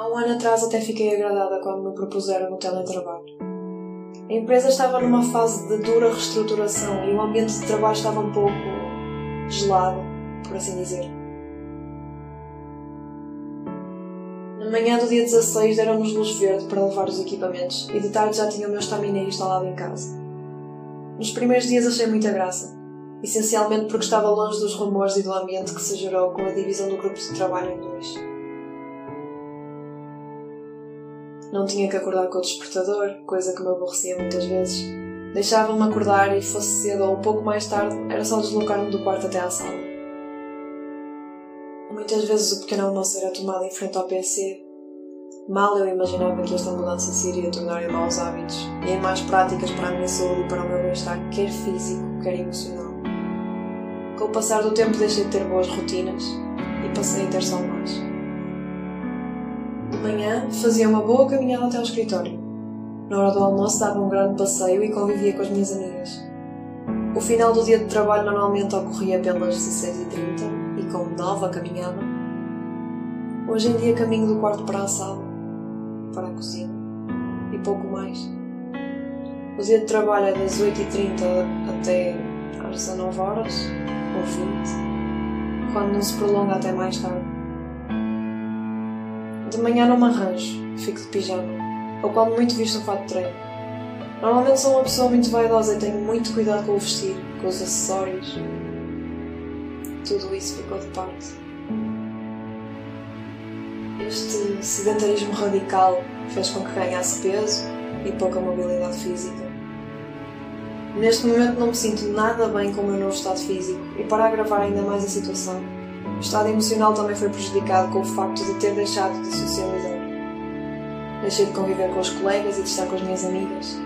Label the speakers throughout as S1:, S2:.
S1: Há um ano atrás até fiquei agradada quando me propuseram o teletrabalho. A empresa estava numa fase de dura reestruturação e o ambiente de trabalho estava um pouco gelado, por assim dizer. Na manhã do dia 16 deram-nos luz verde para levar os equipamentos e de tarde já tinha o meu estaminé instalado em casa. Nos primeiros dias achei muita graça, essencialmente porque estava longe dos rumores e do ambiente que se gerou com a divisão do grupo de trabalho em dois. Não tinha que acordar com o despertador, coisa que me aborrecia muitas vezes. Deixavam-me acordar e fosse cedo ou um pouco mais tarde, era só deslocar-me do quarto até à sala. Muitas vezes o pequeno almoço era tomado em frente ao PC. Mal eu imaginava que esta mudança se iria tornar em maus hábitos e em más práticas para a minha saúde e para o meu bem-estar, quer físico, quer emocional. Com o passar do tempo deixei de ter boas rotinas e passei a ter só mais. De manhã fazia uma boa caminhada até ao escritório. Na hora do almoço dava um grande passeio e convivia com as minhas amigas. O final do dia de trabalho normalmente ocorria pelas 16h30 com nova caminhada. Hoje em dia caminho do quarto para a sala, para a cozinha e pouco mais. O dia de trabalho é das 8h30 até às 19 horas ou 20, quando não se prolonga até mais tarde. Manhã não me arranjo, fico de pijama, ou quando muito visto um fato de treino. Normalmente sou uma pessoa muito vaidosa e tenho muito cuidado com o vestir, com os acessórios, tudo isso ficou de parte. Este sedentarismo radical fez com que ganhasse peso e pouca mobilidade física. Neste momento não me sinto nada bem com o meu novo estado físico e para agravar ainda mais a situação, o estado emocional também foi prejudicado com o facto de ter deixado de socializar. Deixei de conviver com os colegas e de estar com as minhas amigas.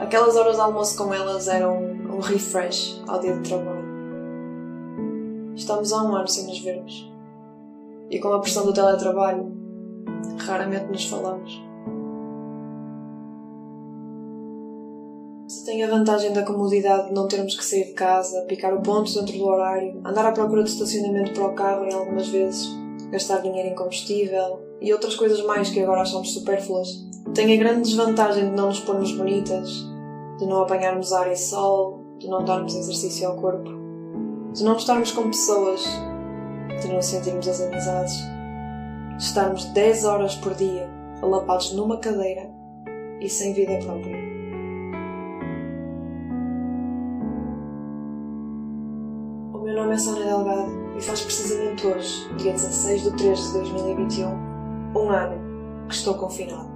S1: Aquelas horas de almoço com elas eram um refresh ao dia de trabalho. Estamos há um ano sem nos vermos. E com a pressão do teletrabalho, raramente nos falamos. Tem a vantagem da comodidade de não termos que sair de casa, picar o ponto dentro do horário, andar à procura de estacionamento para o carro em algumas vezes, gastar dinheiro em combustível e outras coisas mais que agora achamos supérfluas, tem a grande desvantagem de não nos pormos bonitas, de não apanharmos ar e sol, de não darmos exercício ao corpo de não estarmos com pessoas, de não sentirmos as amizades, de estarmos 10 horas por dia alapados numa cadeira e sem vida própria. Meu nome é Sónia Delgado e faz precisamente hoje, dia 16 de 3 de 2021, um ano que estou confinado.